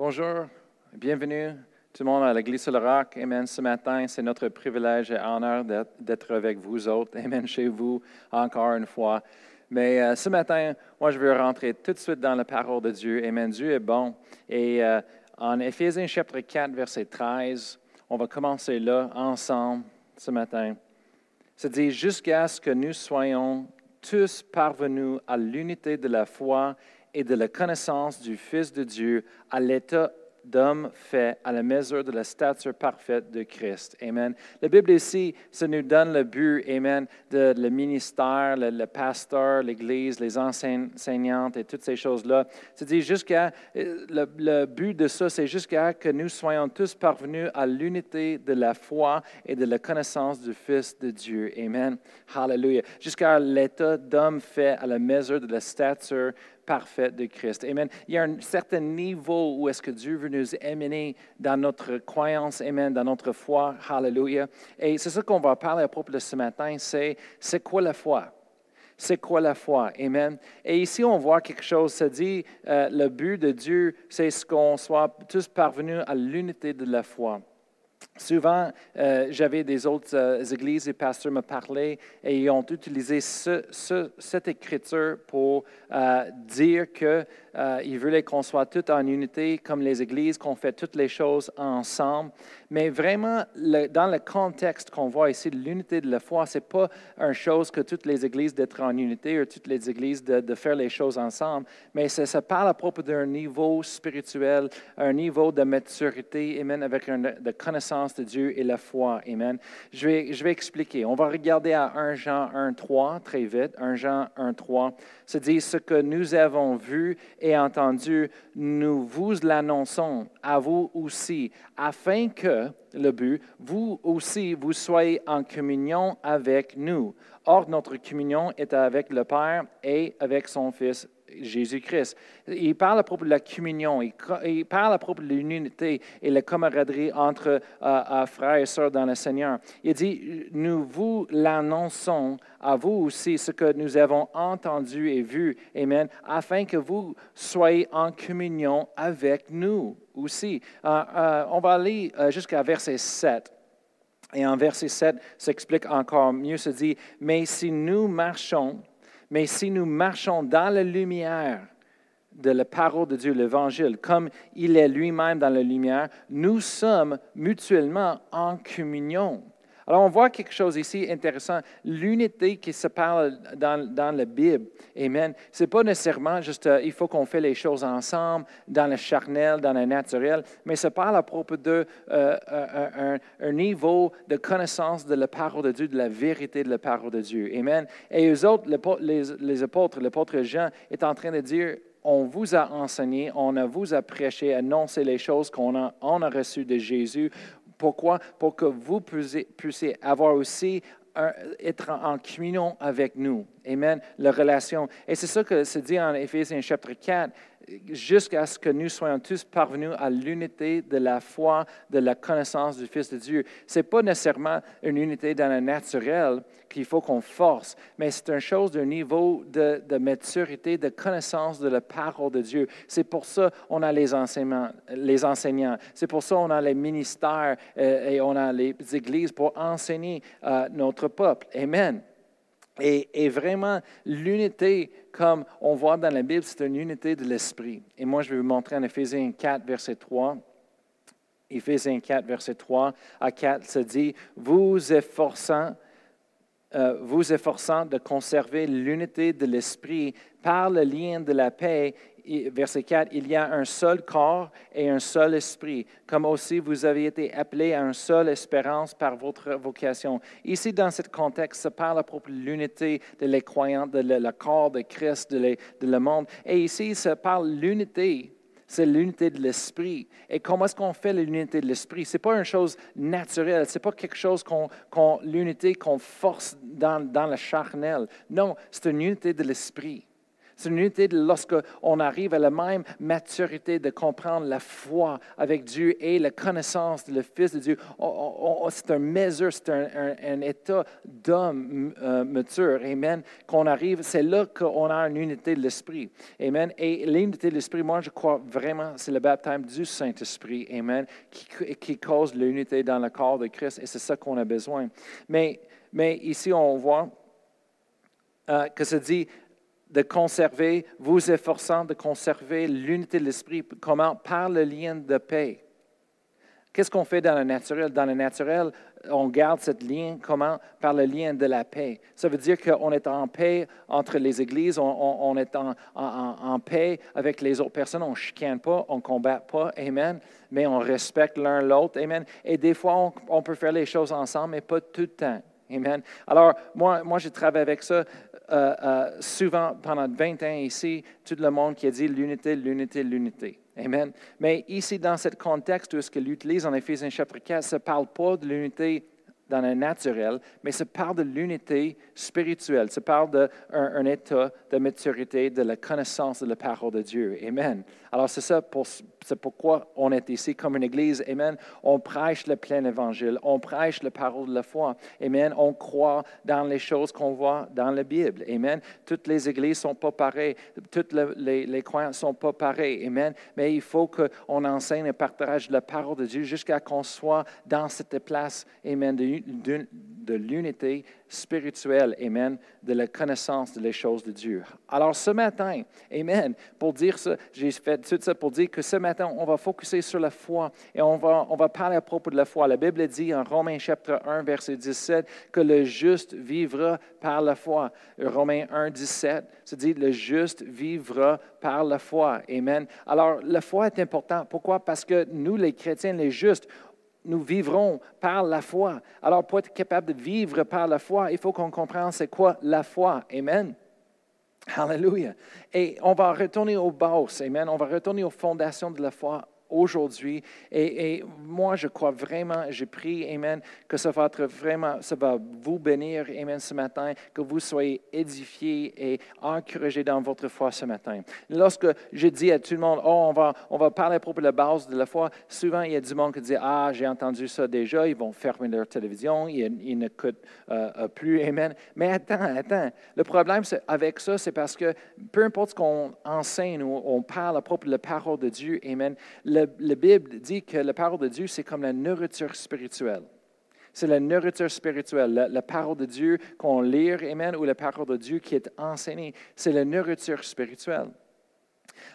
Bonjour, bienvenue tout le monde à l'Église sur le Roc. Amen. Ce matin, c'est notre privilège et honneur d'être avec vous autres. Amen. Chez vous, encore une fois. Mais euh, ce matin, moi, je veux rentrer tout de suite dans la parole de Dieu. Amen. Dieu est bon. Et euh, en Éphésiens chapitre 4, verset 13, on va commencer là, ensemble, ce matin. Ça dit, jusqu'à ce que nous soyons tous parvenus à l'unité de la foi et de la connaissance du Fils de Dieu, à l'état d'homme fait à la mesure de la stature parfaite de Christ. Amen. La Bible ici, ça nous donne le but, Amen, de le ministère, le, pasteur, l'Église, les enseignantes et toutes ces choses-là. C'est-à-dire jusqu'à, le, le, but de ça, c'est jusqu'à que nous soyons tous parvenus à l'unité de la foi et de la connaissance du Fils de Dieu. Amen. Hallelujah. Jusqu'à l'état d'homme fait à la mesure de la stature parfaite de Christ. Amen. Il y a un certain niveau où est-ce que Dieu veut nous amener dans notre croyance, Amen, dans notre foi. Hallelujah. Et c'est ça qu'on va parler à propos de ce matin, c'est c'est quoi la foi? C'est quoi la foi? Amen. Et ici, on voit quelque chose, ça dit, euh, le but de Dieu, c'est ce qu'on soit tous parvenus à l'unité de la foi. Souvent, euh, j'avais des autres euh, églises et pasteurs me parlaient et ils ont utilisé cette écriture pour euh, dire que il voulait qu'on soit tous en unité, comme les églises, qu'on fait toutes les choses ensemble. Mais vraiment, dans le contexte qu'on voit ici, l'unité de la foi, ce n'est pas une chose que toutes les églises d'être en unité ou toutes les églises de, faire les choses ensemble, mais ça, parle à propos d'un niveau spirituel, un niveau de maturité, amen, avec une de connaissance de Dieu et la foi, amen. Je vais, je vais expliquer. On va regarder à 1 Jean 1, 3, très vite. 1 Jean 1, 3. Ça dit, ce que nous avons vu et entendu, nous vous l'annonçons à vous aussi, afin que, le but, vous aussi, vous soyez en communion avec nous. Or, notre communion est avec le Père et avec son Fils Jésus-Christ. Il parle à propos de la communion, il, parle à propos de l'unité et la camaraderie entre euh, euh, frères et sœurs dans le Seigneur. Il dit, nous vous l'annonçons à vous aussi ce que nous avons entendu et vu, Amen, afin que vous soyez en communion avec nous aussi. Euh, on va aller jusqu'à verset 7. Et en verset 7 s'explique encore mieux, se dit, mais si nous marchons mais si nous marchons dans la lumière de la parole de Dieu, l'Évangile, comme il est lui-même dans la lumière, nous sommes mutuellement en communion. Alors, on voit quelque chose ici intéressant. L'unité qui se parle dans, dans la Bible, Amen, ce n'est pas nécessairement juste euh, il faut qu'on fait les choses ensemble, dans le charnel, dans le naturel, mais ça parle à propos de euh, un, niveau de connaissance de la parole de Dieu, de la vérité de la parole de Dieu. Amen. Et eux autres, les, les apôtres, l'apôtre Jean est en train de dire on vous a enseigné, on a vous a prêché, annoncé les choses qu'on a, on a reçues de Jésus. Pourquoi? Pour que vous puissiez, avoir aussi être en communion avec nous. Amen. La relation. Et c'est ça que se dit en Éphésiens chapitre 4 jusqu'à ce que nous soyons tous parvenus à l'unité de la foi, de la connaissance du Fils de Dieu. Ce n'est pas nécessairement une unité dans le naturel qu'il faut qu'on force, mais c'est une chose d'un niveau de, maturité, de connaissance de la parole de Dieu. C'est pour ça qu'on a les enseignants. Les enseignants. C'est pour ça qu'on a les ministères euh, et on a les églises pour enseigner notre peuple. Amen. Et, vraiment, l'unité, comme on voit dans la Bible, c'est une unité de l'esprit. Et moi, je vais vous montrer en Éphésiens 4, verset 3. Éphésiens 4, verset 3 à 4, ça dit, vous efforçant, euh, vous efforçant de conserver l'unité de l'esprit par le lien de la paix, verset 4, il y a un seul corps et un seul esprit, comme aussi vous avez été appelés à une seule espérance par votre vocation. Ici, dans ce contexte, ça parle à propos de l'unité de les croyants, de le, corps de Christ, de, le monde. Et ici, ça parle l'unité c'est l'unité de l'esprit. Et comment est-ce qu'on fait l'unité de l'esprit? Ce n'est pas une chose naturelle, ce n'est pas quelque chose qu'on, l'unité qu'on force dans, dans le charnel. Non, c'est une unité de l'esprit. C'est une unité lorsqu'on arrive à la même maturité de comprendre la foi avec Dieu et la connaissance de le Fils de Dieu. C'est une mesure, c'est un, état d'homme euh, mature. Amen. Qu'on arrive, c'est là qu'on a une unité de l'Esprit. Amen. Et l'unité de l'Esprit, moi, je crois vraiment, c'est le baptême du Saint-Esprit. Amen. Qui, cause l'unité dans le corps de Christ. Et c'est ça qu'on a besoin. Mais, mais ici, on voit euh, que ça dit de conserver, vous efforçant de conserver l'unité de l'esprit. Comment? Par le lien de paix. Qu'est-ce qu'on fait dans le naturel? Dans le naturel, on garde cette lien, comment? Par le lien de la paix. Ça veut dire qu'on est en paix entre les églises, on, est en, paix avec les autres personnes, on ne chicane pas, on ne combat pas, Amen, mais on respecte l'un l'autre, Amen. Et des fois, on, on, peut faire les choses ensemble, mais pas tout le temps. Amen. Alors, moi, moi j'ai travaillé avec ça euh, euh, souvent pendant 20 ans ici, tout le monde qui a dit l'unité, l'unité, l'unité. Amen. Mais ici, dans ce contexte où ce qu'il utilise en Éphésiens chapitre 4, ça ne parle pas de l'unité dans le naturel, mais ça parle de l'unité spirituelle. Ça parle d'un un état de maturité, de la connaissance de la parole de Dieu. Amen. Alors, c'est ça, c'est pourquoi on est ici comme une église. Amen. On prêche le plein évangile. On prêche la parole de la foi. Amen. On croit dans les choses qu'on voit dans la Bible. Amen. Toutes les églises sont pas pareilles. Toutes les, les, ne sont pas pareils. Amen. Mais il faut qu'on enseigne et partage la parole de Dieu jusqu'à qu'on soit dans cette place. Amen. De l'unité spirituelle, Amen, de la connaissance des choses de Dieu. Alors ce matin, Amen, pour dire ça, j'ai fait tout ça pour dire que ce matin, on va focuser sur la foi et on va, on va parler à propos de la foi. La Bible dit en Romains chapitre 1, verset 17, que le juste vivra par la foi. Romains 1, 17, se dit le juste vivra par la foi. Amen. Alors la foi est importante. Pourquoi? Parce que nous, les chrétiens, les justes, nous vivrons par la foi. Alors, pour être capable de vivre par la foi, il faut qu'on comprenne c'est quoi la foi. Amen. Alléluia. Et on va retourner au bases. Amen. On va retourner aux fondations de la foi aujourd'hui. Et, moi, je crois vraiment, j'ai prie, Amen, que ça va être vraiment, ça va vous bénir, Amen, ce matin, que vous soyez édifiés et encouragés dans votre foi ce matin. Lorsque je dis à tout le monde, oh, on va, on va parler à propos de la base de la foi, souvent il y a du monde qui dit, ah, j'ai entendu ça déjà, ils vont fermer leur télévision, ils, n'écoutent euh, euh, plus, Amen. Mais attends, attends. Le problème avec ça, c'est parce que peu importe ce qu'on enseigne ou on parle à propos de la parole de Dieu, Amen, la Bible dit que la parole de Dieu, c'est comme la nourriture spirituelle. C'est la nourriture spirituelle, la, parole de Dieu qu'on lit, Amen, ou la parole de Dieu qui est enseignée. C'est la nourriture spirituelle.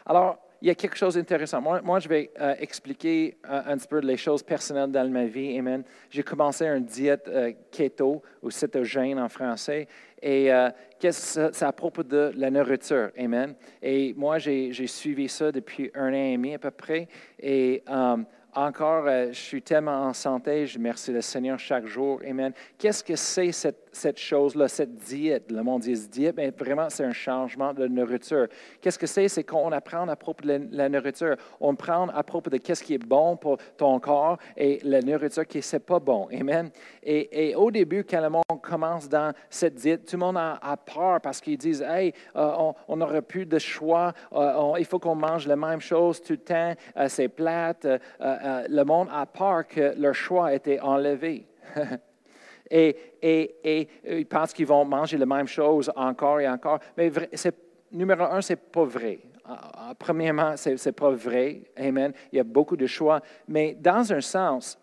Alors, il y a quelque chose d'intéressant. Moi, je vais euh, expliquer euh, un petit peu les choses personnelles dans ma vie. Amen. J'ai commencé une diète euh, keto ou cétogène en français. Et c'est à propos de la nourriture? Amen. Et moi, j'ai suivi ça depuis un an et demi à peu près. Et encore, je suis tellement en santé. Je remercie le Seigneur chaque jour. Amen. Qu'est-ce que c'est cette cette chose-là, cette diète? Le monde dit diète, mais vraiment, c'est un changement de nourriture. Qu'est-ce que c'est? C'est qu'on apprend à propos de la, nourriture. On prend à propos de qu'est-ce qui est bon pour ton corps et la nourriture qui n'est pas bon. Amen. Et, au début, quand le monde commence dans cette diète, tout le monde a, peur parce qu'ils disent, hey, euh, on n'aurait plus de choix, euh, il faut qu'on mange la même chose tout le temps, euh, c'est plate. Le monde a peur que leur choix ait été enlevé. et, et, et euh, ils pensent qu'ils vont manger la même chose encore et encore. Mais numéro un, ce n'est pas vrai. Ah, ah, premièrement, ce n'est pas vrai. Amen. Il y a beaucoup de choix. Mais dans un sens,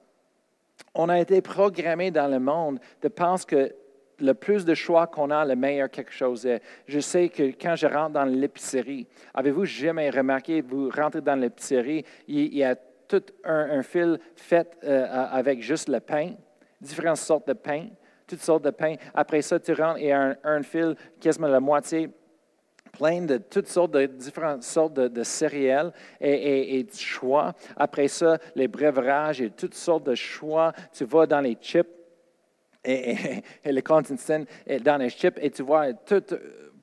on a été programmé dans le monde de penser que le plus de choix qu'on a, le meilleur quelque chose est. Je sais que quand je rentre dans l'épicerie, avez-vous jamais remarqué, vous rentrez dans l'épicerie, il y a tout un, fil fait euh, avec juste le pain différentes sortes de pain, toutes sortes de pain. Après ça, tu rentres et un, un fil quasiment la moitié plein de toutes sortes de différentes sortes de, céréales et, de choix. Après ça, les breuvages et toutes sortes de choix. Tu vas dans les chips et, et, le continent dans les chips et tu vois tout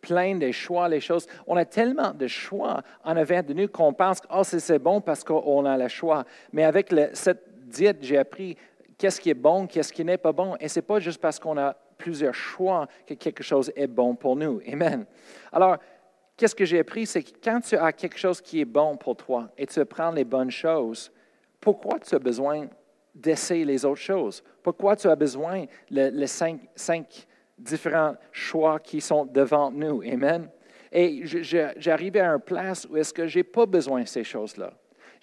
plein de choix, les choses. On a tellement de choix en avant de nous qu'on pense que oh, c'est bon parce qu'on a le choix. Mais avec cette diète, j'ai appris qu'est-ce qui est bon, qu'est-ce qui n'est pas bon. Et ce n'est pas juste parce qu'on a plusieurs choix que quelque chose est bon pour nous. Amen. Alors, qu'est-ce que j'ai appris, c'est que quand tu as quelque chose qui est bon pour toi et tu prends les bonnes choses, pourquoi tu as besoin d'essayer les autres choses? Pourquoi tu as besoin les cinq, cinq différents choix qui sont devant nous? Amen. Et j'arrive à une place où est-ce que je n'ai pas besoin de ces choses-là.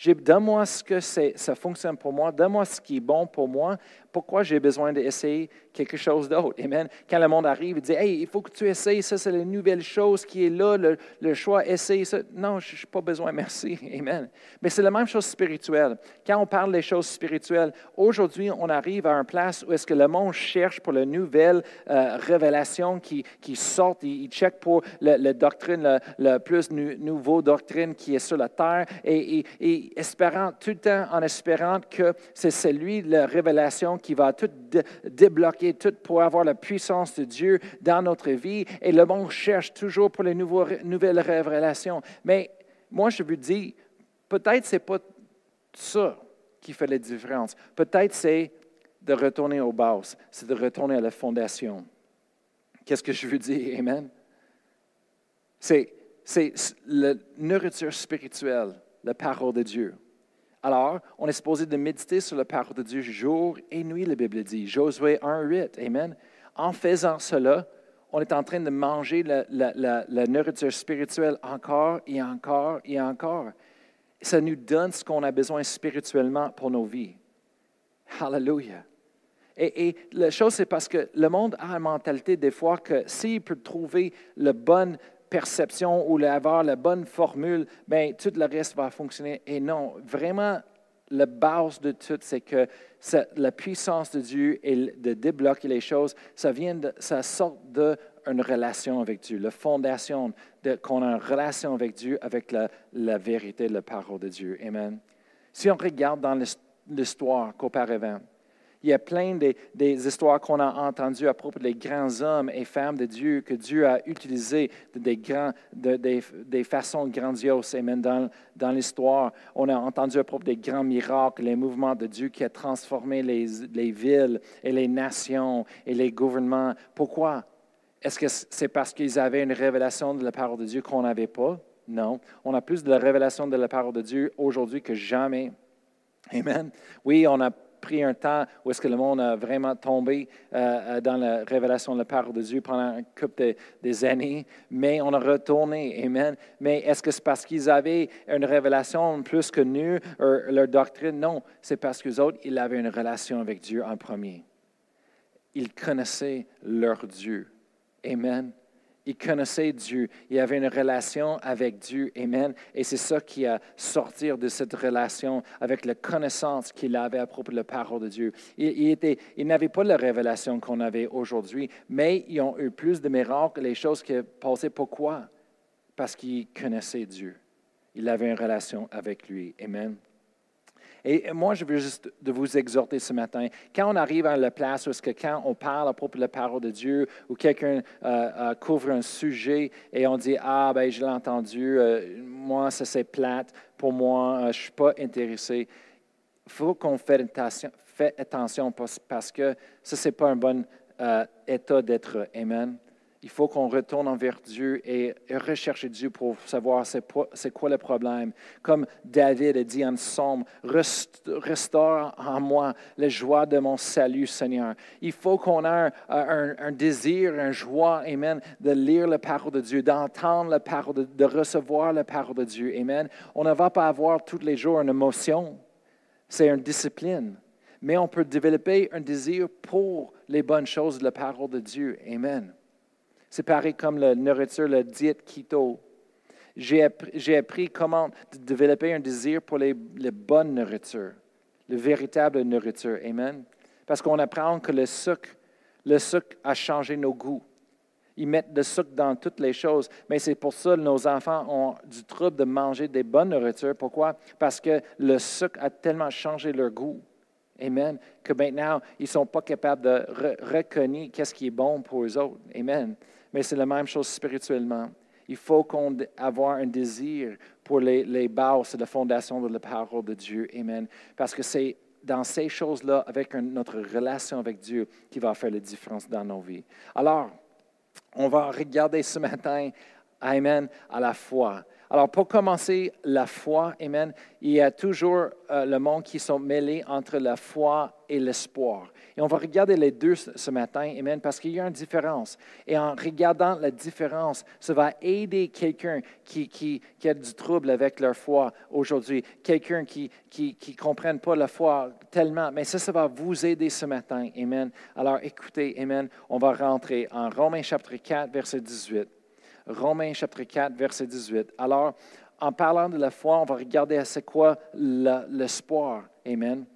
Donne-moi ce que ça fonctionne pour moi, donne-moi ce qui est bon pour moi, pourquoi j'ai besoin d'essayer quelque chose d'autre? Amen. Quand le monde arrive, il dit Hey, il faut que tu essayes ça, c'est la nouvelle chose qui est là, le, choix, essaye ça. Non, je n'ai pas besoin, merci. Amen. Mais c'est la même chose spirituelle. Quand on parle des choses spirituelles, aujourd'hui, on arrive à une place où est-ce que le monde cherche pour la nouvelle euh, révélation qui, qui sort, il, check pour la, doctrine, la, plus nouveau doctrine qui est sur la terre, et, et espérant, tout le temps en espérant que c'est celui, la révélation qui va tout débloquer, tout pour avoir la puissance de Dieu dans notre vie. Et le monde cherche toujours pour les nouvelles révélations. Mais moi, je vous dis, peut-être ce n'est pas ça qui fait la différence. Peut-être c'est de retourner aux bases, c'est de retourner à la fondation. Qu'est-ce que je veux dire? Amen. C'est, c'est la nourriture spirituelle, la parole de Dieu. Alors, on est supposé de méditer sur la parole de Dieu jour et nuit, la Bible dit. Josué 1.8, Amen. En faisant cela, on est en train de manger la, nourriture spirituelle encore et encore et encore. Ça nous donne ce qu'on a besoin spirituellement pour nos vies. Hallelujah. Et, et, la chose, c'est parce que le monde a une mentalité des fois que s'il peut trouver la bonne perception ou avoir la bonne formule, bien, tout le reste va fonctionner. Et non, vraiment, la base de tout, c'est que la puissance de Dieu et de débloquer les choses, ça vient ça sort d'une relation avec Dieu, la fondation qu'on a une relation avec Dieu, avec la, la vérité, la parole de Dieu. Amen. Si on regarde dans l'histoire qu'auparavant, il y a plein des, histoires qu'on a entendues à propos des grands hommes et femmes de Dieu que Dieu a utilisés de des, grands, des, façons grandioses. Amen. Dans, dans l'histoire, on a entendu à propos des grands miracles, les mouvements de Dieu qui a transformé les, les villes et les nations et les gouvernements. Pourquoi? Est-ce que c'est parce qu'ils avaient une révélation de la parole de Dieu qu'on n'avait pas? Non. On a plus de la révélation de la parole de Dieu aujourd'hui que jamais. Amen. Oui, on a pris un temps où est-ce que le monde a vraiment tombé euh, euh, dans la révélation de la parole de Dieu pendant un couple des années, mais on a retourné. Amen. Mais est-ce que c'est parce qu'ils avaient une révélation plus que nous, leur doctrine? Non, c'est parce qu'eux autres, ils avaient une relation avec Dieu en premier. Ils connaissaient leur Dieu. Amen. Il connaissait Dieu. Il avait une relation avec Dieu. Amen. Et c'est ça qui a sorti de cette relation avec la connaissance qu'il avait à propos de la parole de Dieu. Il, il n'avait pas la révélation qu'on avait aujourd'hui, mais ils ont eu plus de miracles, les choses qui passaient. Pourquoi? Parce qu'ils connaissaient Dieu. Il avait une relation avec lui. Amen. Et moi, je veux juste de vous exhorter ce matin. Quand on arrive à la place où est-ce que quand on parle à propos de la parole de Dieu ou quelqu'un euh, euh, couvre un sujet et on dit ah ben je l'ai entendu, euh, moi ça c'est plate, pour moi je ne suis pas intéressé. Il faut qu'on fasse attention, fait attention parce que ça c'est pas un bon état d'être. Amen. Il faut qu'on retourne envers Dieu et rechercher Dieu pour savoir c'est quoi le problème. Comme David a dit en somme, restaure en moi la joie de mon salut, Seigneur. Il faut qu'on ait un, désir, un joie, Amen, de lire la parole de Dieu, d'entendre la parole, de, de recevoir la parole de Dieu, Amen. On ne va pas avoir tous les jours une émotion. C'est une discipline mais on peut développer un désir pour les bonnes choses de la parole de Dieu. Amen. C'est pareil comme la nourriture, la diète keto. J'ai appris, comment développer un désir pour les, bonnes nourritures, la véritable nourriture. Amen. Parce qu'on apprend que le sucre, le sucre a changé nos goûts. Ils mettent le sucre dans toutes les choses. Mais c'est pour ça que nos enfants ont du trouble de manger des bonnes nourritures. Pourquoi? Parce que le sucre a tellement changé leur goût. Amen. Que maintenant, ils ne sont pas capables de reconnaître qu'est-ce qui est bon pour eux autres. Amen mais c'est la même chose spirituellement. Il faut qu'on ait un désir pour les, les bases, la fondation de la parole de Dieu. Amen. Parce que c'est dans ces choses-là, avec notre relation avec Dieu, qui va faire la différence dans nos vies. Alors, on va regarder ce matin Amen, à la foi. Alors, pour commencer, la foi, Amen, il y a toujours euh, le monde qui sont mêlés entre la foi et l'espoir. Et on va regarder les deux ce matin, Amen, parce qu'il y a une différence. Et en regardant la différence, ça va aider quelqu'un qui, qui, a du trouble avec leur foi aujourd'hui, quelqu'un qui ne qui, comprenne pas la foi tellement. Mais ça, ça va vous aider ce matin, Amen. Alors, écoutez, Amen, on va rentrer en Romains chapitre 4, verset 18. Romains chapitre 4, verset 18. Alors, en parlant de la foi, on va regarder à c'est quoi l'espoir. Amen.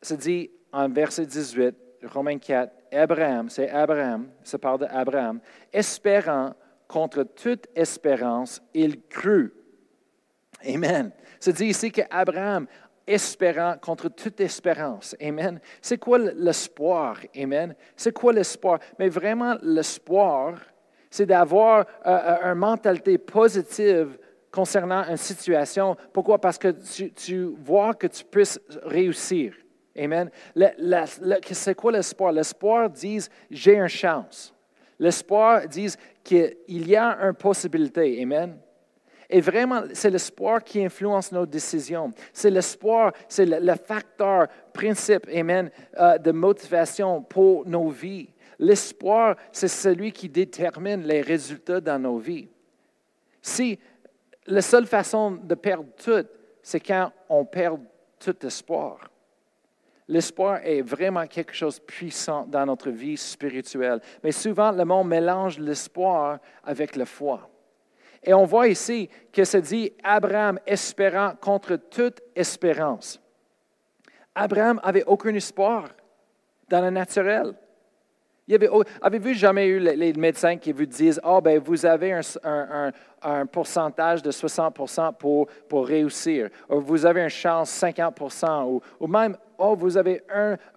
C'est dit en verset 18, Romains 4, Abraham, c'est Abraham, ça parle d'Abraham, espérant contre toute espérance, il crut. Amen. C'est dit ici qu'Abraham, espérant contre toute espérance. Amen. C'est quoi l'espoir? Amen. C'est quoi l'espoir? Mais vraiment, l'espoir, c'est d'avoir euh, euh, une mentalité positive concernant une situation. Pourquoi? Parce que tu, vois que tu puisses réussir. Amen. c'est quoi l'espoir? L'espoir dit j'ai une chance. L'espoir dit qu'il y a une possibilité. Amen. Et vraiment, c'est l'espoir qui influence nos décisions. C'est l'espoir, c'est le, facteur principe, amen, euh, de motivation pour nos vies. L'espoir, c'est celui qui détermine les résultats dans nos vies. Si la seule façon de perdre tout, c'est quand on perd tout espoir. L'espoir est vraiment quelque chose de puissant dans notre vie spirituelle. Mais souvent, le monde mélange l'espoir avec la foi. Et on voit ici que se dit Abraham espérant contre toute espérance. Abraham avait aucun espoir dans le naturel. Avez-vous jamais eu les, médecins qui vous disent, oh, ben, vous avez un, pourcentage de 60 pour, pour réussir, ou vous avez une chance 50 ou, ou même, oh, vous avez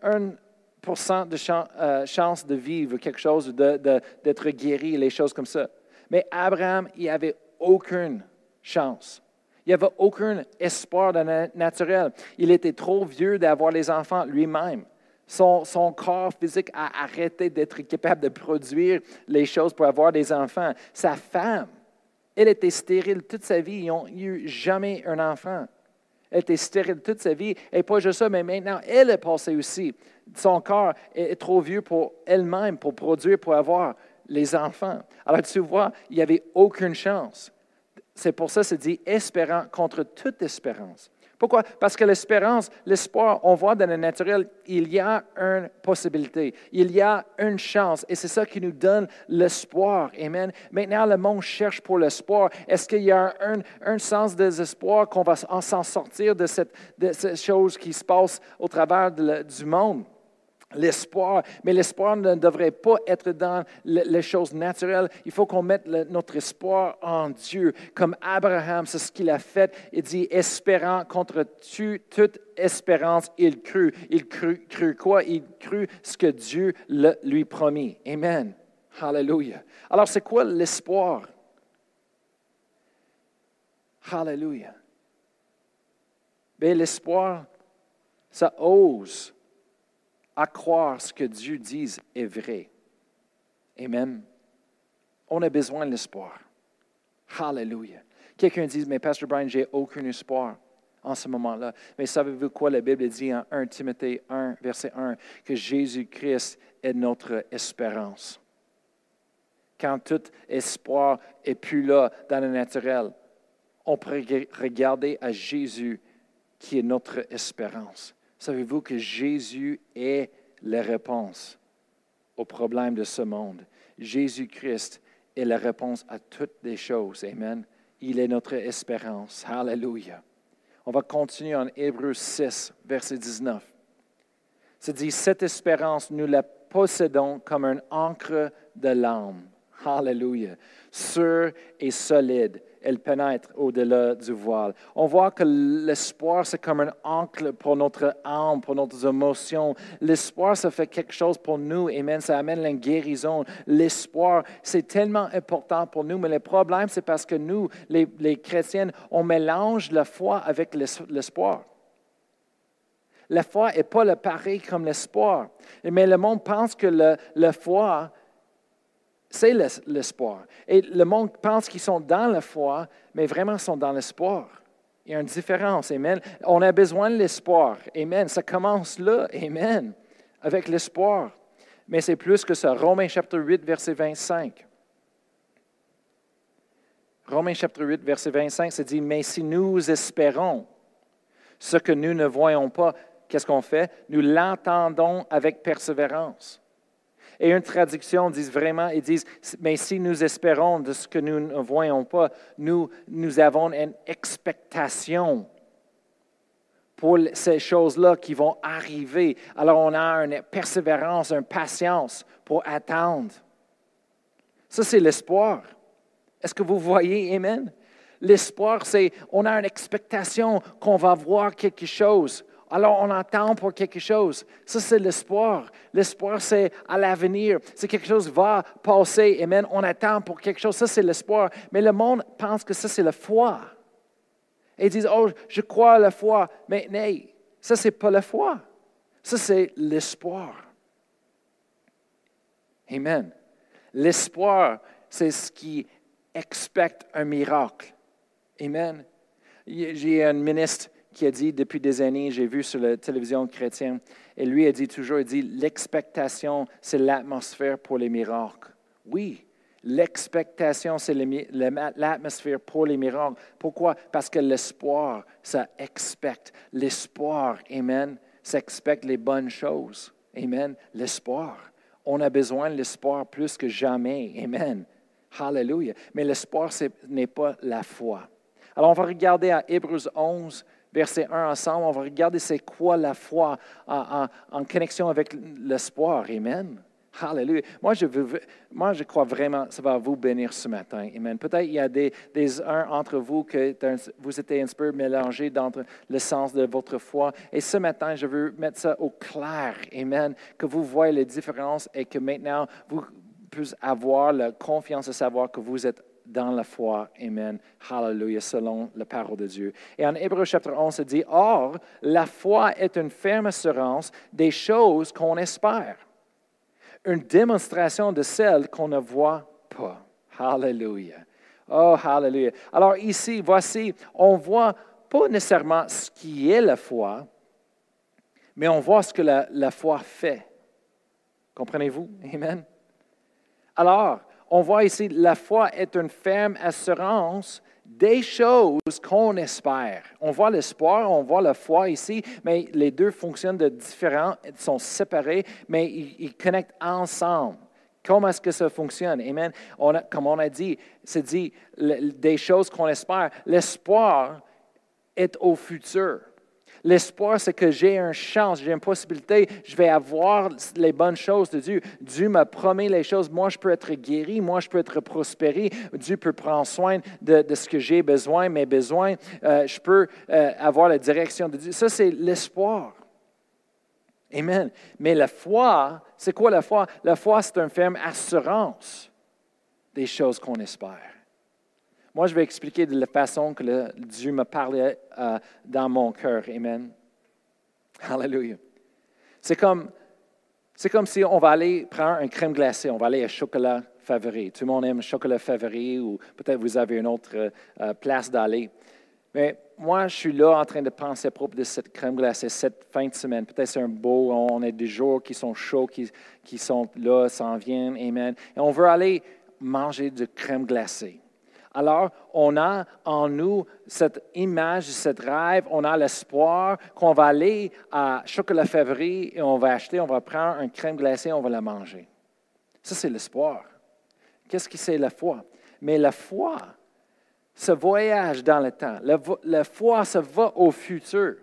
1%, de euh, chance de vivre quelque chose, d'être de, guéri, les choses comme ça. Mais Abraham, il avait aucune chance. Il avait aucun espoir naturel. Il était trop vieux d'avoir les enfants lui-même. Son, corps physique a arrêté d'être capable de produire les choses pour avoir des enfants. Sa femme, elle était stérile toute sa vie. Ils n'ont eu jamais un enfant. Elle était stérile toute sa vie. Et pas juste ça, mais maintenant, elle est passée aussi. Son corps est trop vieux pour elle-même, pour produire, pour avoir les enfants. Alors tu vois, il n'y avait aucune chance. C'est pour ça que c'est dit espérant contre toute espérance. Pourquoi? Parce que l'espérance, l'espoir, on voit dans le naturel, il y a une possibilité, il y a une chance, et c'est ça qui nous donne l'espoir. Amen. Maintenant, le monde cherche pour l'espoir. Est-ce qu'il y a un, sens de l'espoir qu'on va s'en sortir de cette, de cette chose qui se passe au travers du monde? L'espoir. Mais l'espoir ne devrait pas être dans les choses naturelles. Il faut qu'on mette notre espoir en Dieu. Comme Abraham, c'est ce qu'il a fait. Il dit, espérant contre toute espérance, il crut. Il crut, quoi? Il crut ce que Dieu lui promis. Amen. Hallelujah. Alors, c'est quoi l'espoir? Hallelujah. Bien, l'espoir, ça ose à croire ce que Dieu dit est vrai. Amen. On a besoin de l'espoir. Hallelujah. Quelqu'un dit, mais Pasteur Brian, j'ai aucun espoir en ce moment-là. Mais savez-vous quoi? La Bible dit en 1 Timothée 1, verset 1, que Jésus-Christ est notre espérance. Quand tout espoir est plus là dans le naturel, on peut regarder à Jésus qui est notre espérance. Savez-vous que Jésus est la réponse aux problèmes de ce monde? Jésus-Christ est la réponse à toutes les choses. Amen. Il est notre espérance. Hallelujah. On va continuer en Hébreu 6, verset 19. C'est dit, cette espérance, nous la possédons comme un encre de l'âme. Hallelujah. Sûr et solide elle pénètre au-delà du voile. On voit que l'espoir, c'est comme un ancre pour notre âme, pour nos émotions. L'espoir, ça fait quelque chose pour nous. Amen. Ça amène la guérison. L'espoir, c'est tellement important pour nous. Mais le problème, c'est parce que nous, les, les chrétiens, on mélange la foi avec l'espoir. La foi n'est pas le pareil comme l'espoir. Mais le monde pense que la foi, C'est l'espoir. Et le monde pense qu'ils sont dans la foi, mais vraiment sont dans l'espoir. Il y a une différence. Amen. On a besoin de l'espoir. Amen. Ça commence là. Amen. Avec l'espoir. Mais c'est plus que ça. Romains chapitre 8, verset 25. Romains chapitre 8, verset 25, ça dit, mais si nous espérons ce que nous ne voyons pas, qu'est-ce qu'on fait? Nous l'entendons avec persévérance. Et une traduction dit vraiment, ils disent, mais si nous espérons de ce que nous ne voyons pas, nous, nous avons une expectation pour ces choses-là qui vont arriver. Alors on a une persévérance, une patience pour attendre. Ça, c'est l'espoir. Est-ce que vous voyez, Amen? L'espoir, c'est on a une expectation qu'on va voir quelque chose. Alors on attend pour quelque chose. Ça, c'est l'espoir. L'espoir, c'est à l'avenir. C'est quelque chose va passer. Amen. On attend pour quelque chose. Ça, c'est l'espoir. Mais le monde pense que ça, c'est la foi. Ils disent, oh, je crois à la foi. Mais non, ça, c'est pas la foi. Ça, c'est l'espoir. Amen. L'espoir, c'est ce qui expecte un miracle. Amen. J'ai un ministre qui a dit depuis des années, j'ai vu sur la télévision chrétienne, et lui a dit toujours, il dit, l'expectation, c'est l'atmosphère pour les miracles. Oui, l'expectation, c'est l'atmosphère pour les miracles. Pourquoi? Parce que l'espoir, ça expecte. L'espoir, amen, ça expecte les bonnes choses. Amen. L'espoir. On a besoin de l'espoir plus que jamais. Amen. Hallelujah. Mais l'espoir, ce n'est pas la foi. Alors, on va regarder à Hébreux 11, verset 1 ensemble. On va regarder c'est quoi la foi en, connexion avec l'espoir. Amen. Hallelujah. Moi je, crois vraiment que ça va vous bénir ce matin. Amen. Peut-être il y a des, uns entre vous que vous êtes un peu mélangés dans le sens de votre foi. Et ce matin, je veux mettre ça au clair. Amen. Que vous voyez les différences et que maintenant, vous puissiez avoir la confiance de savoir que vous êtes dans la foi. Amen. Hallelujah, selon la parole de Dieu. Et en Hébreu chapitre 11, ça dit, Or, la foi est une ferme assurance des choses qu'on espère, une démonstration de celles qu'on ne voit pas. Hallelujah. Oh, hallelujah. Alors ici, voici, on voit pas nécessairement ce qui est la foi, mais on voit ce que la, la foi fait. Comprenez-vous? Amen. Alors, on voit ici, la foi est une ferme assurance des choses qu'on espère. On voit l'espoir, on voit la foi ici, mais les deux fonctionnent de différents, sont séparés, mais ils, connectent ensemble. Comment est-ce que ça fonctionne? Amen. comme on a dit, c'est dit des choses qu'on espère. L'espoir est au futur. L'espoir, c'est que j'ai une chance, j'ai une possibilité, je vais avoir les bonnes choses de Dieu. Dieu me promet les choses. Moi, je peux être guéri, moi, je peux être prospéré. Dieu peut prendre soin de, ce que j'ai besoin, mes besoins. Euh, je peux euh, avoir la direction de Dieu. Ça, c'est l'espoir. Amen. Mais la foi, c'est quoi la foi? La foi, c'est une ferme assurance des choses qu'on espère. Moi, je vais expliquer de la façon que Dieu me parlait euh, dans mon cœur. Amen. Hallelujah. C'est comme, c'est comme si on va aller prendre une crème glacée, on va aller à chocolat favori. Tout le monde aime chocolat favori ou peut-être vous avez une autre euh, euh, place d'aller. Mais moi, je suis là en train de penser à de cette crème glacée cette fin de semaine. Peut-être c'est un beau, on a des jours qui sont chauds, qui, qui sont là, s'en viennent. Amen. Et on veut aller manger de crème glacée. Alors, on a en nous cette image, cette rêve, on a l'espoir qu'on va aller à Chocolat Février et on va acheter, on va prendre une crème glacée, on va la manger. Ça, c'est l'espoir. Qu'est-ce que c'est la foi? Mais la foi, ce voyage dans le temps. La, foi, ça va au futur.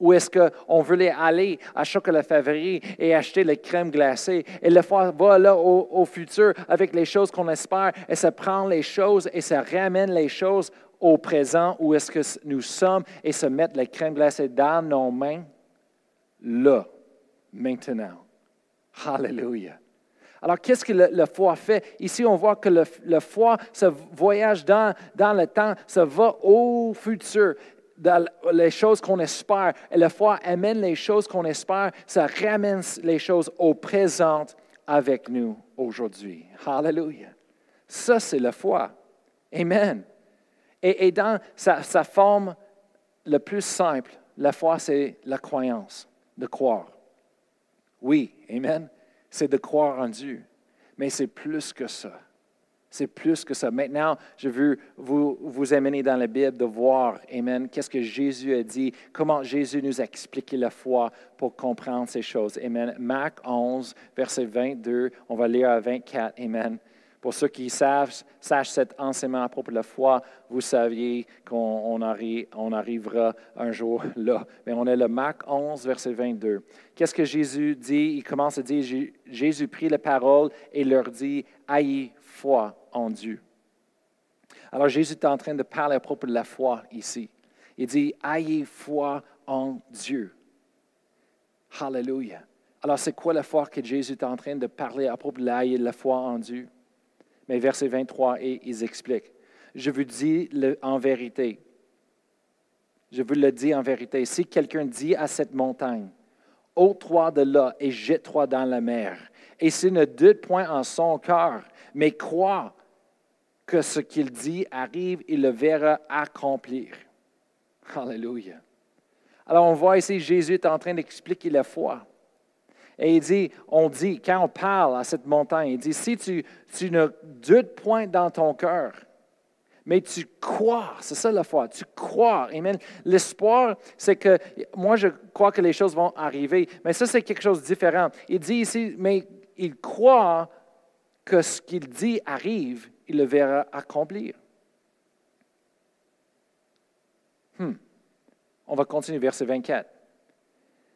Ou est-ce qu'on veut aller à Chocolat Favori et acheter les crèmes glacées? Et le foi va là au, futur avec les choses qu'on espère et ça prend les choses et ça ramène les choses au présent où est-ce que nous sommes et se mettre les crèmes glacées dans nos mains? Là, maintenant. Hallelujah. Alors, qu'est-ce que le, foi fait? Ici, on voit que le, le foi, ce voyage dans, dans le temps, ça va au futur les choses qu'on espère. Et la foi amène les choses qu'on espère, ça ramène les choses au présent avec nous aujourd'hui. Hallelujah. Ça, c'est la foi. Amen. Et, dans sa forme la plus simple, la foi, c'est la croyance, de croire. Oui, Amen. C'est de croire en Dieu. Mais c'est plus que ça. C'est plus que ça. Maintenant, je veux vous, vous amener dans la Bible de voir, Amen, qu'est-ce que Jésus a dit, comment Jésus nous a expliqué la foi pour comprendre ces choses. Amen. Marc 11, verset 22, on va lire à 24. Amen. Pour ceux qui savent, sachent cet enseignement à propos de la foi, vous saviez qu'on on arrivera un jour là. Mais on est le Marc 11, verset 22. Qu'est-ce que Jésus dit? Il commence à dire, Jésus prit la parole et leur dit, ayez foi en Dieu. Alors Jésus est en train de parler à propos de la foi ici. Il dit, ayez foi en Dieu. Hallelujah. Alors c'est quoi la foi que Jésus est en train de parler à propos de la foi en Dieu? Mais verset 23, et ils expliquent. Je vous dis en vérité, je vous le dis en vérité, si quelqu'un dit à cette montagne, ôte-toi de là et jette-toi dans la mer, et s'il ne doute point en son cœur, mais croit que ce qu'il dit arrive, il le verra accomplir. Alléluia. Alors on voit ici, Jésus est en train d'expliquer la foi. Et il dit, on dit, quand on parle à cette montagne, il dit, si tu, tu ne doutes point dans ton cœur, mais tu crois, c'est ça la foi, tu crois. Amen. L'espoir, c'est que moi, je crois que les choses vont arriver, mais ça, c'est quelque chose de différent. Il dit ici, mais il croit que ce qu'il dit arrive, il le verra accomplir. Hmm. On va continuer, verset 24.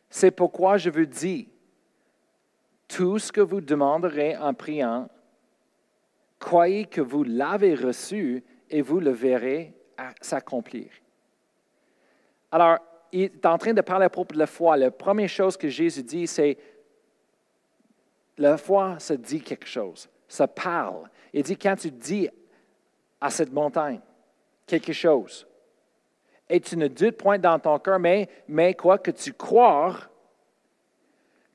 C'est pourquoi je vous dis, tout ce que vous demanderez en priant, croyez que vous l'avez reçu et vous le verrez s'accomplir. Alors, il est en train de parler à propos de la foi. La première chose que Jésus dit, c'est la foi, ça dit quelque chose, ça parle. Il dit, quand tu dis à cette montagne quelque chose, et tu ne doutes point dans ton cœur, mais, mais quoi que tu crois,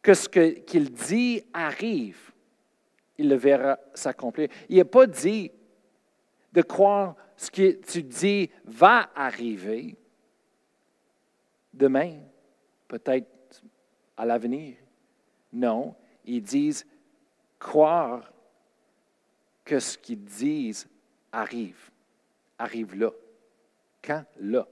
que ce qu'il dit arrive, il le verra s'accomplir. Il n'a pas dit de croire ce que tu dis va arriver demain, peut-être à l'avenir. Non, ils disent croire que ce qu'ils disent arrive, arrive là. Quand? Là.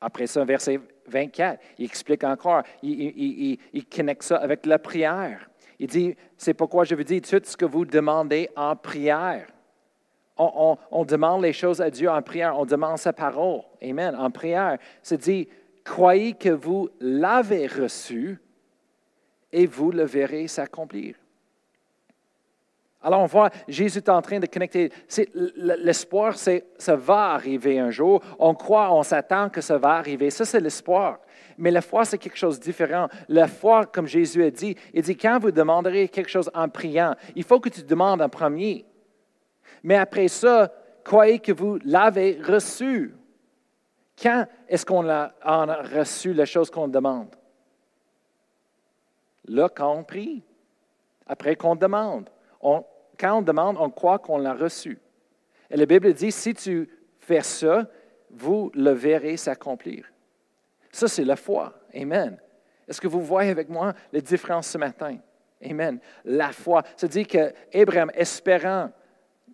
Après ça, verset 24, il explique encore, il, connecte ça avec la prière. Il dit, c'est pourquoi je vous dis tout ce que vous demandez en prière. On, demande les choses à Dieu en prière, on demande sa parole. Amen. En prière, c'est dit, croyez que vous l'avez reçu et vous le verrez s'accomplir. Alors on voit, Jésus est en train de connecter. L'espoir, c'est ça va arriver un jour. On croit, on s'attend que ça va arriver. Ça, c'est l'espoir. Mais la foi, c'est quelque chose de différent. La foi, comme Jésus a dit, il dit, quand vous demanderez quelque chose en priant, il faut que tu demandes en premier. Mais après ça, croyez que vous l'avez reçu. Quand est-ce qu'on a, a reçu la chose qu'on demande? Là, quand on prie, après qu'on demande. On, quand on demande, on croit qu'on l'a reçu. Et la Bible dit, si tu fais ça, vous le verrez s'accomplir. Ça, c'est la foi. Amen. Est-ce que vous voyez avec moi les différences ce matin? Amen. La foi. C'est-à-dire qu'Abraham, espérant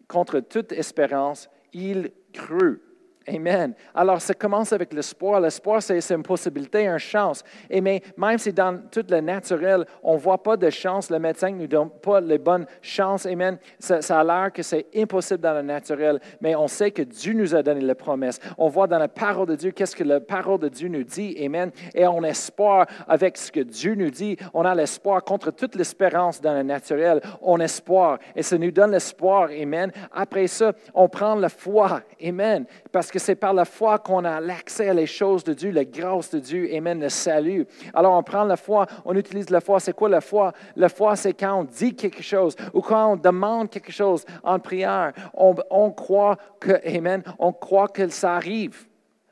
contre toute espérance, il crut. Amen. Alors, ça commence avec l'espoir. L'espoir, c'est une possibilité, une chance. Et mais même si dans tout le naturel, on ne voit pas de chance, le médecin ne nous donne pas les bonnes chances. Amen. Ça, ça a l'air que c'est impossible dans le naturel, mais on sait que Dieu nous a donné la promesse. On voit dans la parole de Dieu qu'est-ce que la parole de Dieu nous dit. Amen. Et on espère avec ce que Dieu nous dit. On a l'espoir contre toute l'espérance dans le naturel. On espère. Et ça nous donne l'espoir. Amen. Après ça, on prend la foi. Amen. Parce que c'est par la foi qu'on a l'accès à les choses de Dieu, la grâce de Dieu, Amen, le salut. Alors on prend la foi, on utilise la foi. C'est quoi la foi? La foi, c'est quand on dit quelque chose ou quand on demande quelque chose en prière. On, croit que, Amen, on croit que ça arrive.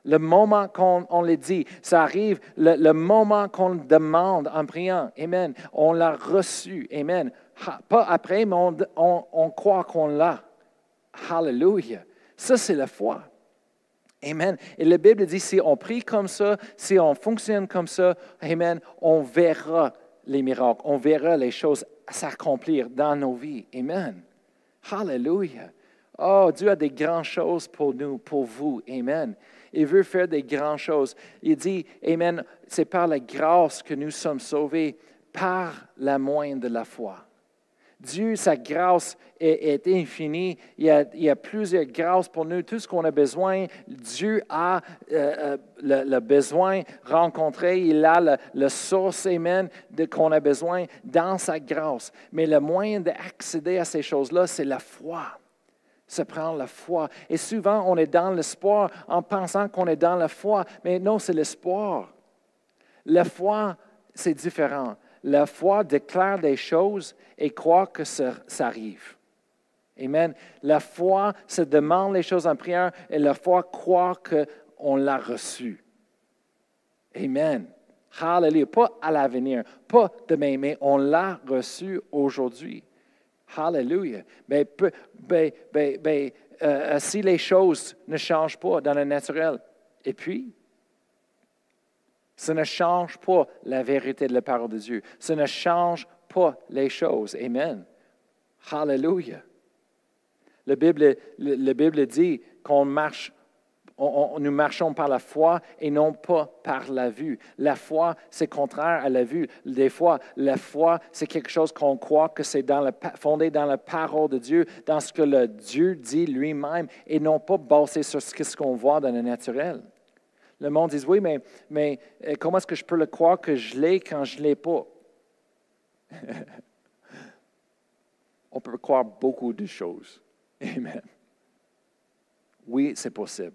Le moment qu'on le dit, ça arrive le, le moment qu'on demande en priant. Amen. On l'a reçu. Amen. Pas après, mais on, croit qu'on l'a. Hallelujah. Ça, c'est la foi. Amen. Et la Bible dit, si on prie comme ça, si on fonctionne comme ça, Amen, on verra les miracles, on verra les choses s'accomplir dans nos vies. Amen. Hallelujah. Oh, Dieu a des grandes choses pour nous, pour vous. Amen. Il veut faire des grandes choses. Il dit, Amen, c'est par la grâce que nous sommes sauvés, par la moindre de la foi. Dieu, sa grâce est, infinie. Il y, a, plusieurs grâces pour nous. Tout ce qu'on a besoin, Dieu a euh, euh, le, besoin rencontré. Il a le, le source, amen, qu'on a besoin dans sa grâce. Mais le moyen d'accéder à ces choses-là, c'est la foi. Se prendre la foi. Et souvent, on est dans l'espoir en pensant qu'on est dans la foi. Mais non, c'est l'espoir. La foi, c'est différent. La foi déclare des choses et croit que ça, arrive. Amen. La foi se demande les choses en prière et la foi croit qu'on l'a reçu. Amen. Hallelujah. Pas à l'avenir, pas demain, mais on l'a reçu aujourd'hui. Hallelujah. Ben, ben, ben, euh, si les choses ne changent pas dans le naturel, et puis, ça ne change pas la vérité de la parole de Dieu. Ça ne change pas les choses. Amen. Hallelujah. La Bible, dit qu'on marche, nous marchons par la foi et non pas par la vue. La foi, c'est contraire à la vue. Des fois, la foi, c'est quelque chose qu'on croit que c'est fondé dans la parole de Dieu, dans ce que le Dieu dit lui-même et non pas basé sur ce qu'on voit dans le naturel. Le monde dit, oui, mais, euh, comment est-ce que je peux le croire que je l'ai quand je ne l'ai pas? On peut croire beaucoup de choses. Amen. Oui, c'est possible.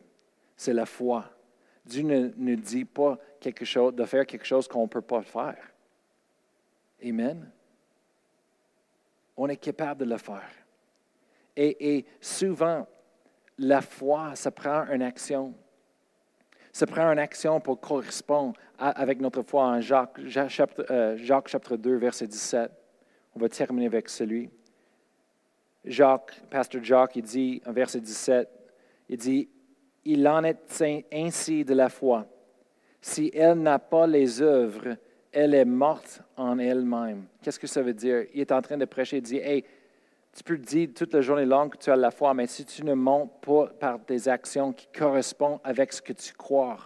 C'est la foi. Dieu ne dit pas quelque chose, de faire quelque chose qu'on ne peut pas faire. Amen. On est capable de le faire. Et, et souvent, la foi, ça prend une action ça prend une action pour correspondre avec notre foi en Jacques, chapitre, euh, Jacques chapitre 2, verset 17. On va terminer avec celui. Jacques, pasteur Jacques, il dit en verset 17, il dit, il en est ainsi de la foi. Si elle n'a pas les œuvres, elle est morte en elle-même. Qu'est-ce que ça veut dire? Il est en train de prêcher, il dit, hey, tu peux dire toute la journée longue que tu as la foi, mais si tu ne montes pas par des actions qui correspondent avec ce que tu crois,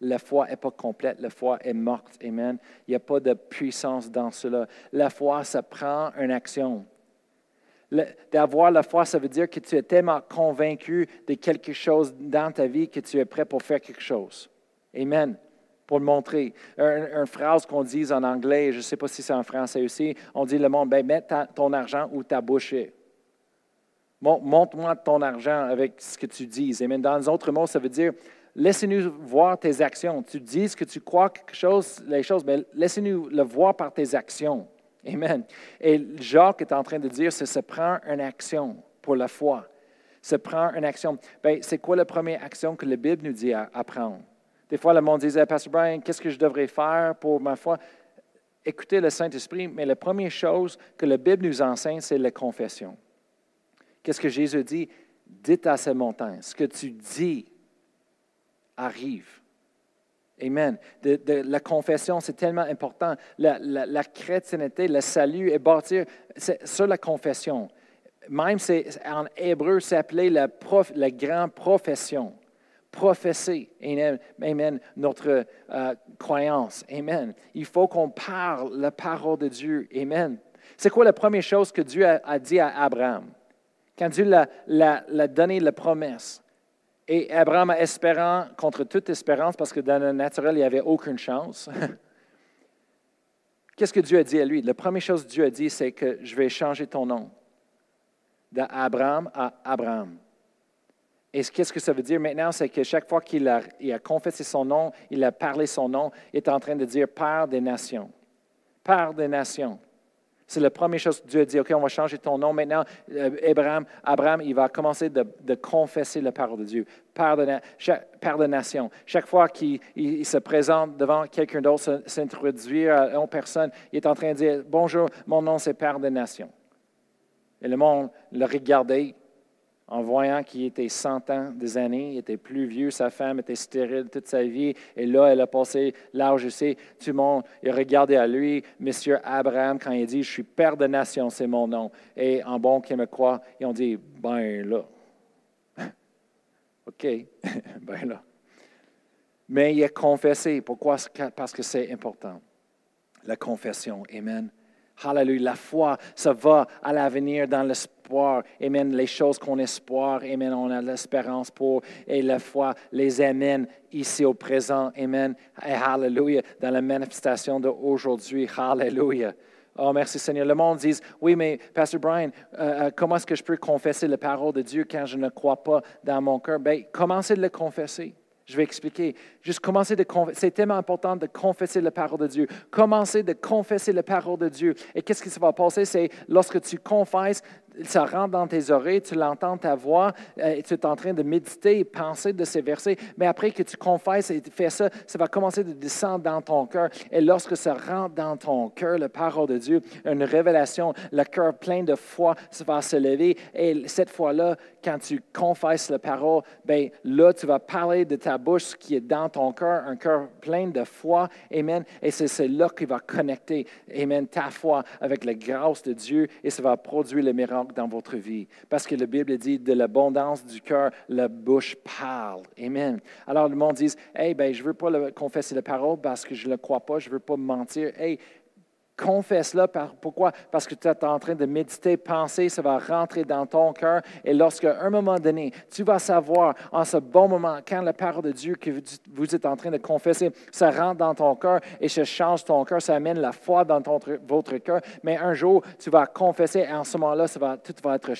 la foi n'est pas complète, la foi est morte. Amen. Il n'y a pas de puissance dans cela. La foi, ça prend une action. D'avoir la foi, ça veut dire que tu es tellement convaincu de quelque chose dans ta vie que tu es prêt pour faire quelque chose. Amen pour le montrer. Une, phrase qu'on dit en anglais, je ne sais pas si c'est en français aussi, on dit le monde, ben, mets ton argent où ta bouche est. Montre-moi ton argent avec ce que tu dis. Et dans les autres mots, ça veut dire, laissez-nous voir tes actions. Tu dis que tu crois quelque chose, les choses, mais laissez-nous le voir par tes actions. Amen. Et Jacques est en train de dire, c'est se prend une action pour la foi. Se prend une action. Ben, c'est quoi la première action que la Bible nous dit à prendre? Des fois, le monde disait, Pasteur Brian, qu'est-ce que je devrais faire pour ma foi? Écoutez le Saint-Esprit, mais la première chose que la Bible nous enseigne, c'est la confession. Qu'est-ce que Jésus dit? Dites à ces montagnes, ce que tu dis arrive. Amen. la confession, c'est tellement important. La, chrétienté, le salut est bâti sur la confession. Même en hébreu, c'est appelé la, la grande profession professer, amen, notre euh, croyance, amen. Il faut qu'on parle la parole de Dieu, amen. C'est quoi la première chose que Dieu a, dit à Abraham? Quand Dieu l'a donné la promesse, et Abraham espérant contre toute espérance, parce que dans le naturel, il n'y avait aucune chance. Qu'est-ce que Dieu a dit à lui? La première chose que Dieu a dit, c'est que je vais changer ton nom d'Abraham à Abraham. Et qu'est-ce que ça veut dire maintenant? C'est que chaque fois qu'il a, confessé son nom, il a parlé son nom, il est en train de dire Père des nations. Père des nations. C'est la première chose que Dieu a dit, OK, on va changer ton nom. Maintenant, euh, Abraham, Abraham, il va commencer de, confesser la parole de Dieu. Père de, nation. Chaque fois qu'il se présente devant quelqu'un d'autre, s'introduire à une personne, il est en train de dire, bonjour, mon nom c'est Père de nation. Et le monde le regardait en voyant qu'il était 100 ans des années, il était plus vieux, sa femme était stérile toute sa vie, et là, elle a passé l'âge, je sais, tout le monde, il regardait à lui, Monsieur Abraham, quand il dit, je suis père de nation, c'est mon nom. Et en bon croit, ils ont dit, ben là. OK, ben là. Mais il a confessé. Pourquoi? Parce que c'est important. La confession. Amen. Hallelujah. La foi, ça va à l'avenir dans l'espoir. Amen. Les choses qu'on espère, Amen. On a l'espérance pour. Et la foi les amène ici au présent. Amen. Et Hallelujah. Dans la manifestation d'aujourd'hui. Hallelujah. Oh, merci Seigneur. Le monde dit, oui, mais Pasteur Brian, euh, euh, comment est-ce que je peux confesser la parole de Dieu quand je ne crois pas dans mon cœur? Bien, commencez de le confesser. Je vais expliquer. Juste commencer de C'est tellement important de confesser la parole de Dieu. Commencer de confesser la parole de Dieu. Et qu'est-ce qui se va passer? C'est lorsque tu confesses, ça rentre dans tes oreilles, tu l'entends ta voix, euh, tu es en train de méditer et penser de ces versets. Mais après que tu confesses et tu fais ça, ça va commencer de descendre dans ton cœur. Et lorsque ça rentre dans ton cœur, la parole de Dieu, une révélation, le cœur plein de foi, ça va se lever. Et cette fois-là, quand tu confesses la parole, ben là, tu vas parler de ta bouche qui est dans ton cœur, un cœur plein de foi. Amen. Et c'est là qu'il va connecter, Amen, ta foi avec la grâce de Dieu et ça va produire le miracle dans votre vie. Parce que la Bible dit, de l'abondance du cœur, la bouche parle. Amen. Alors le monde dit, hey, ben, je ne veux pas confesser la parole parce que je ne le crois pas, je ne veux pas mentir. Hey, confesse-le. Pourquoi? Parce que tu es en train de méditer, penser, ça va rentrer dans ton cœur. Et lorsqu'à un moment donné, tu vas savoir, en ce bon moment, quand la parole de Dieu que vous êtes en train de confesser, ça rentre dans ton cœur et ça change ton cœur, ça amène la foi dans votre cœur. Mais un jour, tu vas confesser et en ce moment-là, tout va être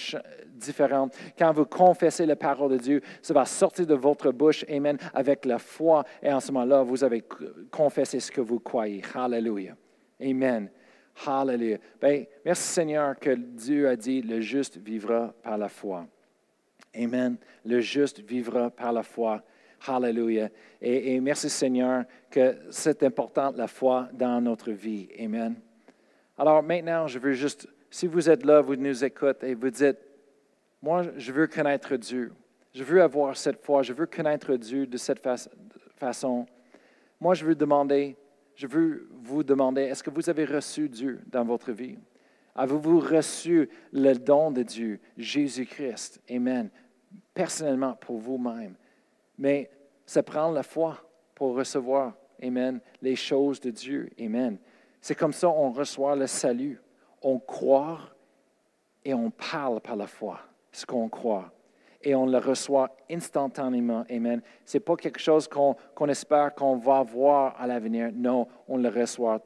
différent. Quand vous confessez la parole de Dieu, ça va sortir de votre bouche, Amen, avec la foi. Et en ce moment-là, vous avez confessé ce que vous croyez. Hallelujah. Amen. Hallelujah. Ben, merci Seigneur que Dieu a dit, le juste vivra par la foi. Amen. Le juste vivra par la foi. Hallelujah. Et, merci Seigneur que c'est important la foi dans notre vie. Amen. Alors maintenant, je veux juste, si vous êtes là, vous nous écoutez et vous dites, moi, je veux connaître Dieu. Je veux avoir cette foi. Je veux connaître Dieu de cette façon. Moi, je veux demander, je veux vous demander, est-ce que vous avez reçu Dieu dans votre vie? Avez-vous reçu le don de Dieu, Jésus-Christ? Amen. Personnellement, pour vous-même. Mais ça prend la foi pour recevoir, Amen, les choses de Dieu. Amen. C'est comme ça qu'on reçoit le salut. On croit et on parle par la foi, ce qu'on croit et on le reçoit instantanément. Amen. Ce n'est pas quelque chose qu'on espère qu'on va voir à l'avenir. Non, on le reçoit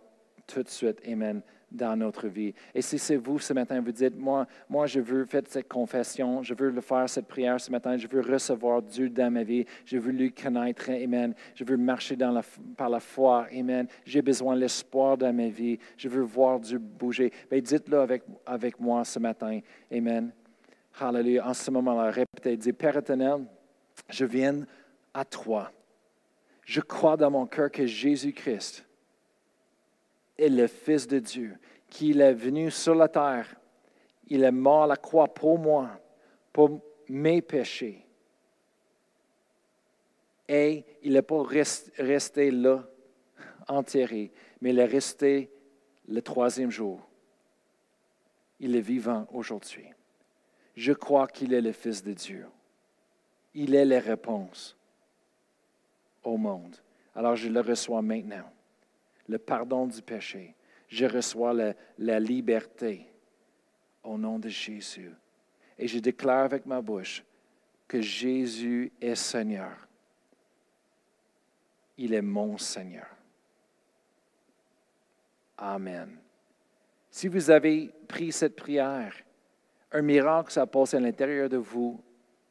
tout de suite. Amen dans notre vie. Et si c'est vous ce matin, vous dites, moi, moi, je veux faire cette confession, je veux le faire cette prière ce matin, je veux recevoir Dieu dans ma vie, je veux lui connaître, Amen. Je veux marcher par la foi, Amen. J'ai besoin de l'espoir dans ma vie, je veux voir Dieu bouger. Mais dites-le avec, avec moi ce matin, Amen. Hallelujah. En ce moment-là, répétez, dis, Père éternel, je viens à toi. Je crois dans mon cœur que Jésus-Christ est le Fils de Dieu, qu'il est venu sur la terre. Il est mort à la croix pour moi, pour mes péchés. Et il n'est pas resté là, enterré, mais il est resté le troisième jour. Il est vivant aujourd'hui je crois qu'il est le Fils de Dieu. Il est la réponse au monde. Alors je le reçois maintenant. Le pardon du péché. Je reçois la, liberté au nom de Jésus. Et je déclare avec ma bouche que Jésus est Seigneur. Il est mon Seigneur. Amen. Si vous avez pris cette prière, un miracle s'est passé à l'intérieur de vous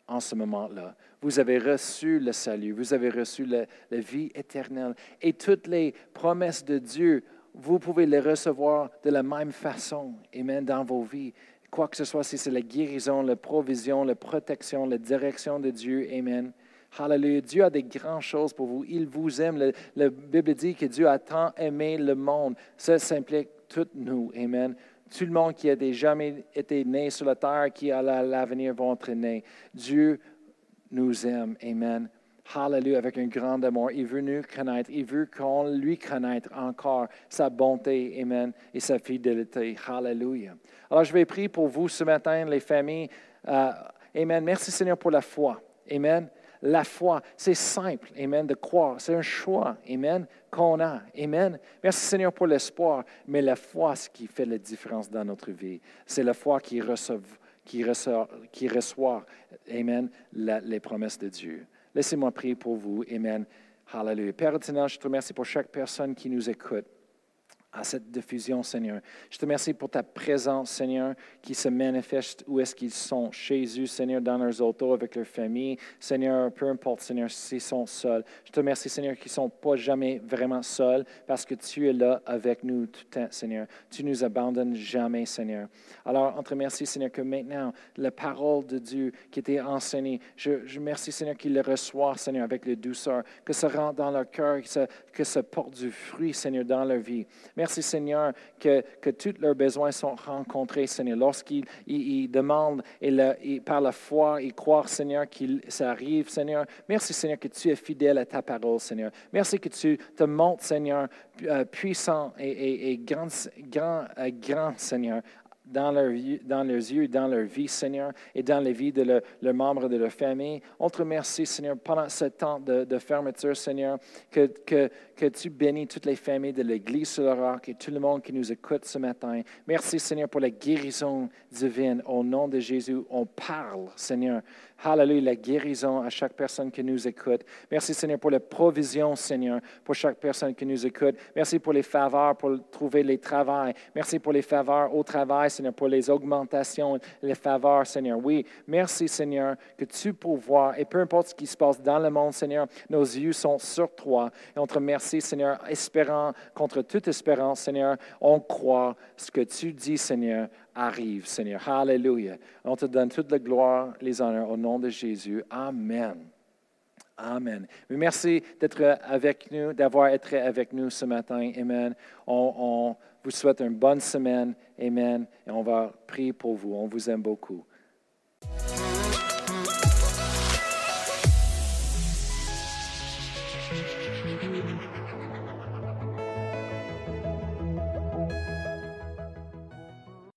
en ce moment-là. Vous avez reçu le salut, vous avez reçu la, vie éternelle. Et toutes les promesses de Dieu vous pouvez les recevoir de la même façon, Amen, dans vos vies. Quoi que ce soit, si c'est la guérison, la provision, la protection, la direction de Dieu, Amen. Hallelujah. Dieu a des grandes choses pour vous. Il vous aime. La Bible dit que Dieu a tant aimé le monde. Ça s'implique toutes nous. Amen. Tout le monde qui a jamais été né sur la terre, qui à l'avenir être nés. Dieu nous aime. Amen. Hallelujah, avec un grand amour. Il veut nous connaître. Il veut qu'on lui connaisse encore sa bonté, Amen, et sa fidélité. Hallelujah. Alors, je vais prier pour vous ce matin, les familles. Euh, amen. Merci Seigneur pour la foi. Amen. La foi, c'est simple, Amen, de croire. C'est un choix, Amen, qu'on a. Amen. Merci Seigneur pour l'espoir, mais la foi, ce qui fait la différence dans notre vie, c'est la foi qui reçoit, qui reçoit, qui reçoit Amen, les promesses de Dieu. Laissez-moi prier pour vous. Amen. Hallelujah. Père éternel, je te remercie pour chaque personne qui nous écoute à cette diffusion, Seigneur. Je te remercie pour ta présence, Seigneur, qui se manifeste où est-ce qu'ils sont, chez eux, Seigneur, dans leurs autos, avec leur famille. Seigneur, peu importe, Seigneur, s'ils sont seuls. Je te remercie, Seigneur, qu'ils ne sont pas jamais vraiment seuls parce que tu es là avec nous tout le temps, Seigneur. Tu nous abandonnes jamais, Seigneur. Alors, on te remercie, Seigneur, que maintenant, la parole de Dieu qui était enseignée, je, je remercie, Seigneur, qu'ils le reçoivent, Seigneur, avec la douceur, que ça rentre dans leur cœur, que ça, que ça porte du fruit, Seigneur, dans leur vie. Seigneur, que, que tous leurs besoins sont rencontrés, Seigneur. Lorsqu'ils ils, demandent et, par la foi, ils croient, Seigneur, que ça arrive, Seigneur. Merci, Seigneur, que tu es fidèle à ta parole, Seigneur. Merci que tu te montres, Seigneur, euh, puissant et, grand, grand, euh, grand, Seigneur, dans, leur, dans leurs yeux, dans leur vie, Seigneur, et dans les vies de leurs le membres de leur famille. On te remercie, Seigneur, pendant ce temps de, fermeture, Seigneur, que, que, que, tu bénis toutes les familles de l'Église sur le roc et tout le monde qui nous écoute ce matin. Merci, Seigneur, pour la guérison divine. Au nom de Jésus, on parle, Seigneur. Hallelujah, la guérison à chaque personne qui nous écoute. Merci, Seigneur, pour la provision, Seigneur, pour chaque personne qui nous écoute. Merci pour les faveurs, pour trouver les travails. Merci pour les faveurs au travail, Seigneur, pour les augmentations, les faveurs, Seigneur. Oui, merci, Seigneur, que tu pourvois. Et peu importe ce qui se passe dans le monde, Seigneur, nos yeux sont sur toi. Et on te remercie, Seigneur, espérant contre toute espérance, Seigneur, on croit ce que tu dis, Seigneur, arrive, Seigneur. Hallelujah. On te donne toute la gloire, les honneurs au nom de Jésus. Amen. Amen. merci d'être avec nous, d'avoir été avec nous ce matin. Amen. On, vous souhaite une bonne semaine. Amen. Et on va prier pour vous. On vous aime beaucoup.